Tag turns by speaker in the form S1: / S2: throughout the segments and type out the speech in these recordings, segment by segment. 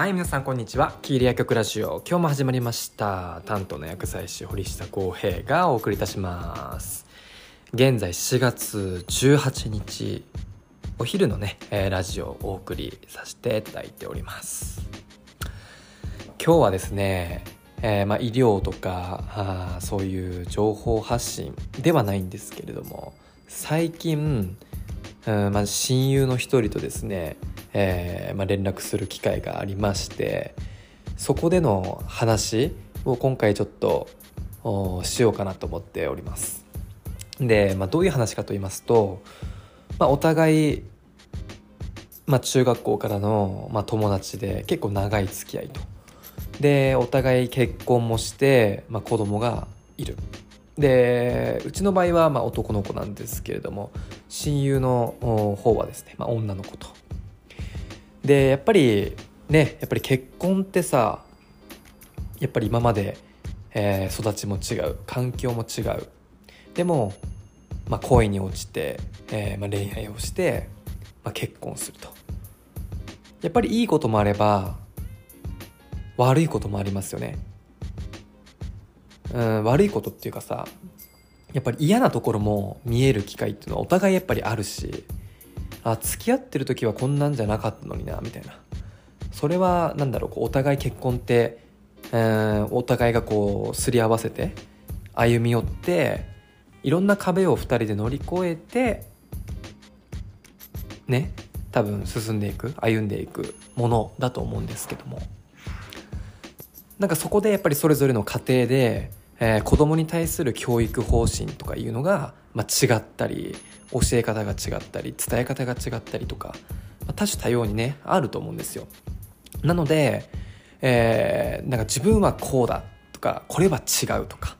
S1: はい皆さんこんにちは。キーリア曲ラジオ。今日も始まりました。担当の薬剤師堀下康平がお送りいたします。現在4月18日お昼のね、えーラジオをお送りさせていただいております。今日はですね、えーまあ、医療とかあそういう情報発信ではないんですけれども最近、うんまあ、親友の一人とですね、えーまあ、連絡する機会がありましてそこでの話を今回ちょっとしようかなと思っております。で、まあ、どういう話かと言いますと、まあ、お互い、まあ、中学校からの、ま、友達で結構長い付き合いと。でお互い結婚もして、まあ、子供がいる。でうちの場合はま男の子なんですけれども親友の方はですね、ま、女の子と。でやっぱりねやっぱり結婚ってさやっぱり今まで、えー育ちも違う環境も違う。でも、まあ、恋に落ちて、えーまあ、恋愛をして、まあ、結婚すると。やっぱりいいこともあれば悪いこともありますよね。うん悪いことっていうかさやっぱり嫌なところも見える機会っていうのはお互いやっぱりあるしあ付き合ってる時はこんなんじゃなかったのになみたいな。それはなんだろうこうお互い結婚って、うんお互いがこうすり合わせて歩み寄っていろんな壁を2人で乗り越えてね多分進んでいく歩んでいくものだと思うんですけども。なんかそこでやっぱりそれぞれの家庭で、えー子供に対する教育方針とかいうのが、まあ、違ったり教え方が違ったり伝え方が違ったりとか、まあ多種多様にねあると思うんですよ。なので、えーなんか自分はこうだとかこれは違うとか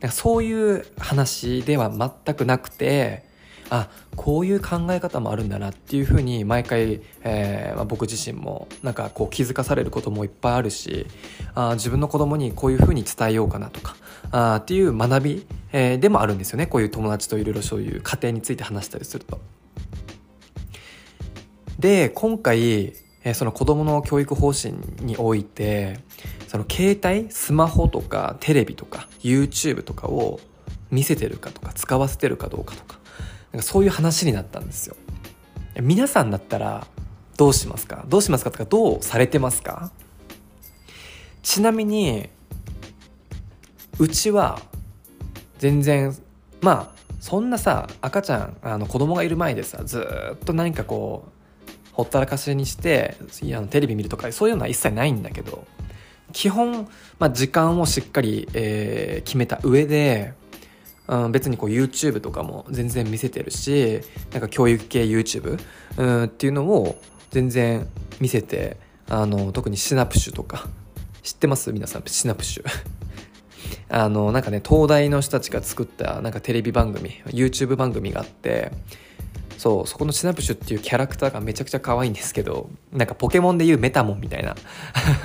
S1: なんかそういう話では全くなくてあこういう考え方もあるんだなっていうふうに毎回、えーまあ、僕自身もなんかこう気づかされることもいっぱいあるしあ自分の子供にこういうふうに伝えようかなとかあっていう学び、えーでもあるんですよねこういう友達といろいろそういう家庭について話したりすると。で今回、えーその子供の教育方針においてその携帯スマホとかテレビとか YouTube とかを見せてるかとか使わせてるかどうかとかなんかそういう話になったんですよ。皆さんだったらどうしますか？どうしますかとかどうされてますか？ちなみにうちは全然まあそんなさ赤ちゃんあの子供がいる前でさずっと何かこうほったらかしにしていやテレビ見るとかそういうのは一切ないんだけど基本、まあ、時間をしっかり、えー決めた上で、うん、別にこう YouTube とかも全然見せてるしなんか教育系 YouTube、うん、っていうのを全然見せてあの特にシナプシュとか知ってます？皆さんシナプシュ。あのなんかね東大の人たちが作ったなんかテレビ番組 YouTube 番組があってそうそこのシナプシュっていうキャラクターがめちゃくちゃ可愛いんですけどなんかポケモンでいうメタモンみたいな。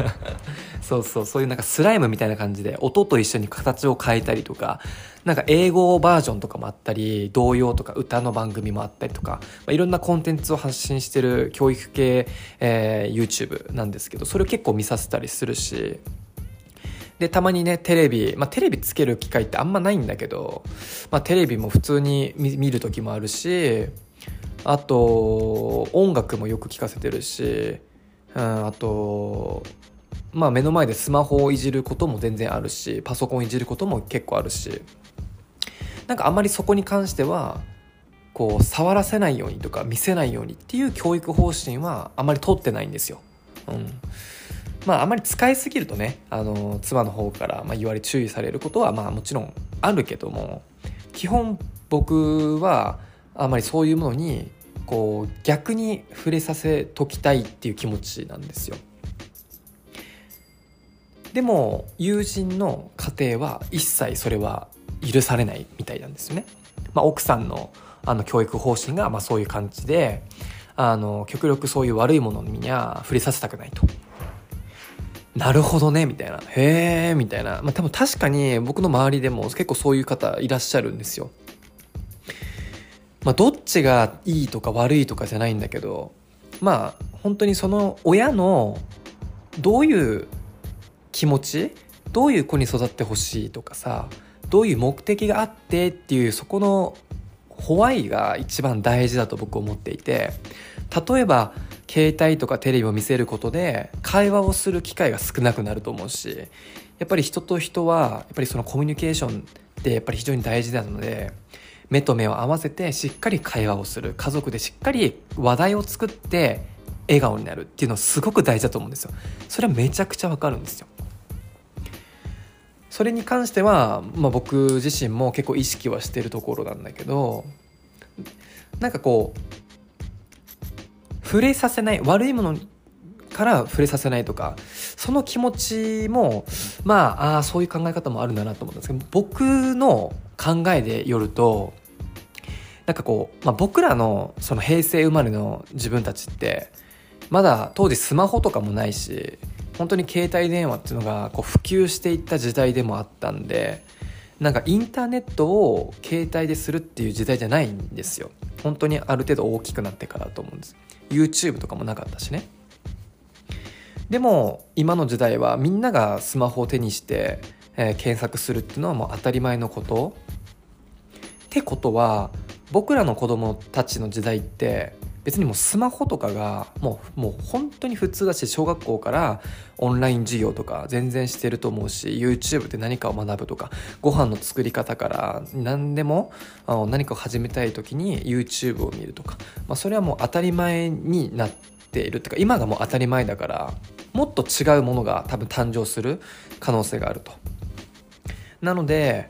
S1: そうそうそういうなんかスライムみたいな感じで音と一緒に形を変えたりとかなんか英語バージョンとかもあったり童謡とか歌の番組もあったりとか、まあ、いろんなコンテンツを発信してる教育系、えー YouTube なんですけどそれを結構見させたりするしでたまにねテレビ、まあ、テレビつける機会ってあんまないんだけど、まあ、テレビも普通に見る時もあるしあと音楽もよく聴かせてるし、うん、あとまあ目の前でスマホをいじることも全然あるしパソコンいじることも結構あるしなんかあんまりそこに関してはこう触らせないようにとか見せないようにっていう教育方針はあまり取ってないんですよ。うんまああまり使いすぎるとねあの妻の方からまあ言われ注意されることはまあもちろんあるけども基本僕はあまりそういうものにこう逆に触れさせときたいっていう気持ちなんですよ。でも友人の家庭は一切それは許されないみたいなんですよね。まあ、奥さんのあの教育方針がまあそういう感じであの極力そういう悪いものには触れさせたくないと。なるほどねみたいなへえみたいなまあ多分確かに僕の周りでも結構そういう方いらっしゃるんですよ。まあどっちがいいとか悪いとかじゃないんだけどまあ本当にその親のどういう気持ちどういう子に育ってほしいとかさどういう目的があってっていうそこのホワイが一番大事だと僕思っていて例えば携帯とかテレビを見せることで会話をする機会が少なくなると思うしやっぱり人と人はやっぱりそのコミュニケーションってやっぱり非常に大事なので目と目を合わせてしっかり会話をする。家族でしっかり話題を作って笑顔になるっていうのはすごく大事だと思うんですよ。それはめちゃくちゃわかるんですよ。それに関しては、まあ、僕自身も結構意識はしてるところなんだけどなんかこう触れさせない悪いものから触れさせないとかその気持ちもまああそういう考え方もあるんだなと思ったんですけど僕の考えでよるとなんかこう、まあ、僕らのその平成生まれの自分たちってまだ当時スマホとかもないし本当に携帯電話っていうのがこう普及していった時代でもあったんでなんかインターネットを携帯でするっていう時代じゃないんですよ。本当にある程度大きくなってからだと思うんです。YouTube とかもなかったしね。でも今の時代はみんながスマホを手にして、えー、検索するっていうのはもう当たり前のこと。ってことは僕らの子供たちの時代って別にもうスマホとかがもうもう本当に普通だし小学校からオンライン授業とか全然してると思うし YouTube で何かを学ぶとかご飯の作り方から何でも何かを始めたい時に YouTube を見るとか、まあ、それはもう当たり前になっているっていうか今がもう当たり前だからもっと違うものが多分誕生する可能性があると。なので、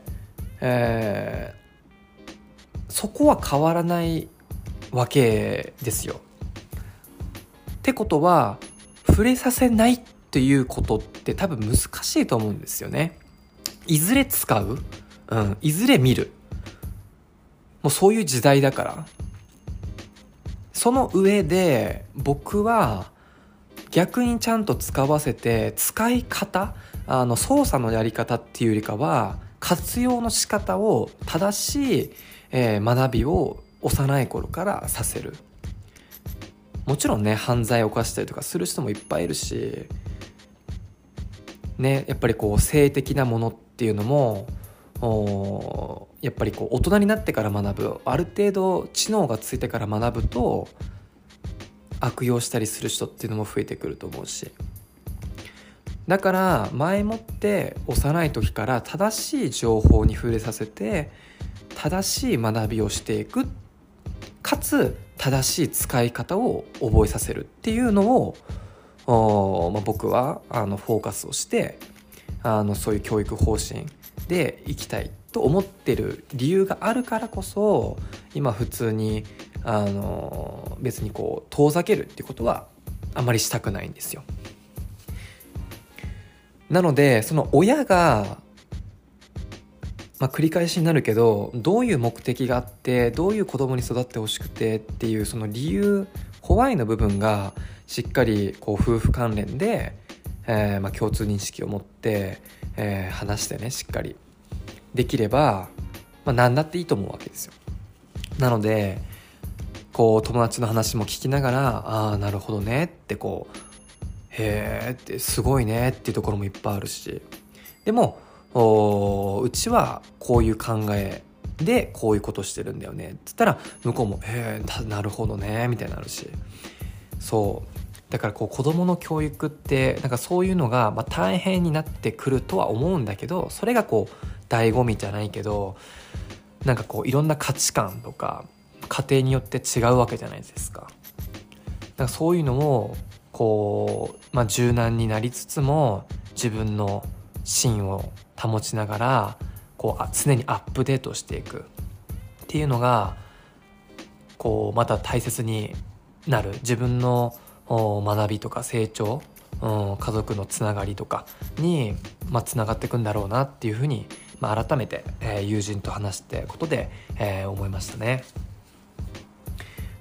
S1: えー、そこは変わらないわけですよ。ってことは触れさせないっていうことって多分難しいと思うんですよね。いずれ使う、うん、いずれ見る？もうそういう時代だから。その上で僕は逆にちゃんと使わせて使い方あの操作のやり方っていうよりかは活用の仕方を正しい、えー、学びを幼い頃からさせる。もちろんね犯罪を犯したりとかする人もいっぱいいるしねやっぱりこう性的なものっていうのもやっぱりこう大人になってから学ぶある程度知能がついてから学ぶと悪用したりする人っていうのも増えてくると思うし。だから前もって幼い時から正しい情報に触れさせて正しい学びをしていくっかつ正しい使い方を覚えさせるっていうのを、まあ、僕はあのフォーカスをしてあのそういう教育方針でいきたいと思ってる理由があるからこそ今普通にあの別にこう遠ざけるってことはあまりしたくないんですよ。なのでその親がまあ、繰り返しになるけどどういう目的があってどういう子供に育ってほしくてっていうその理由ホワイの部分がしっかりこう夫婦関連で、えー、まあ共通認識を持って、えー、話してねしっかりできれば、まあ、何だっていいと思うわけですよ。なのでこう友達の話も聞きながらああなるほどねってこうへえってすごいねっていうところもいっぱいあるしでもうちはこういう考えでこういうことしてるんだよね。っつったら向こうも「へえなるほどね」みたいになるし。そう。だからこう子どもの教育ってなんかそういうのがま大変になってくるとは思うんだけどそれがこう醍醐味じゃないけどなんかこういろんな価値観とか家庭によって違うわけじゃないですか。なんかそういうのもこう、まあ、柔軟になりつつも自分の芯を保ちながらこう常にアップデートしていくっていうのがこうまた大切になる自分の学びとか成長、うん、家族のつながりとかに、まあ、つながっていくんだろうなっていうふうに、まあ、改めて、えー、友人と話してことで、えー、思いましたね。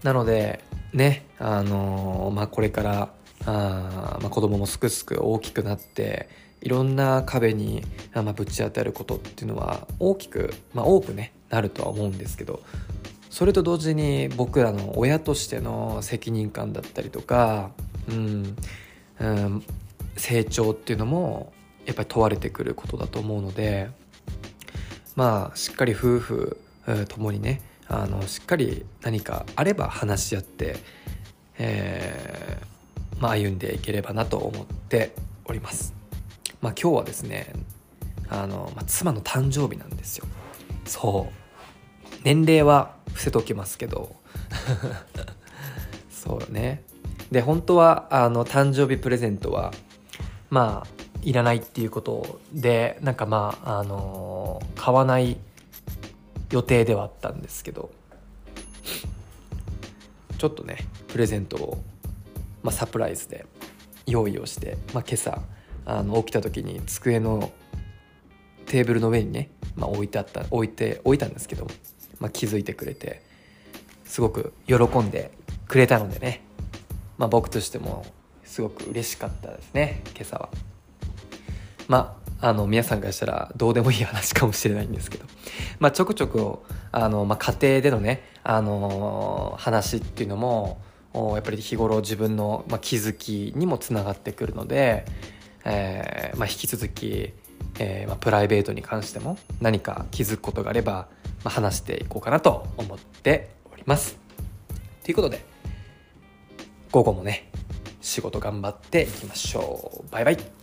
S1: なのでねあのー、まあ、これからあ、まあ、子供もすくすく大きくなっていろんな壁に、まあ、ぶち当たることっていうのは大きく、まあ、多くねなるとは思うんですけどそれと同時に僕らの親としての責任感だったりとか、うん、うん、成長っていうのもやっぱり問われてくることだと思うのでまあしっかり夫婦ともにねあのしっかり何かあれば話し合って、えーまあ、歩んでいければなと思っております。まあ、今日はですねあの、まあ、妻の誕生日なんですよ。そう年齢は伏せときますけど そうねで本当はあの誕生日プレゼントはまあいらないっていうことでなんかまああの買わない予定ではあったんですけどちょっとねプレゼントを、まあ、サプライズで用意をして、まあ、今朝あの起きた時に机のテーブルの上にね、まあ、置いてあった置いて置いたんですけど、まあ、気づいてくれてすごく喜んでくれたのでね、まあ、僕としてもすごく嬉しかったですね今朝は。まあ、あの皆さんからしたらどうでもいい話かもしれないんですけど、まあ、ちょくちょくあの、まあ、家庭でのね、あの話っていうのもやっぱり日頃自分の、ま、気づきにもつながってくるので、えーまあ、引き続き、えーまあ、プライベートに関しても何か気づくことがあれば、まあ、話していこうかなと思っております。ということで午後もね仕事頑張っていきましょう。バイバイ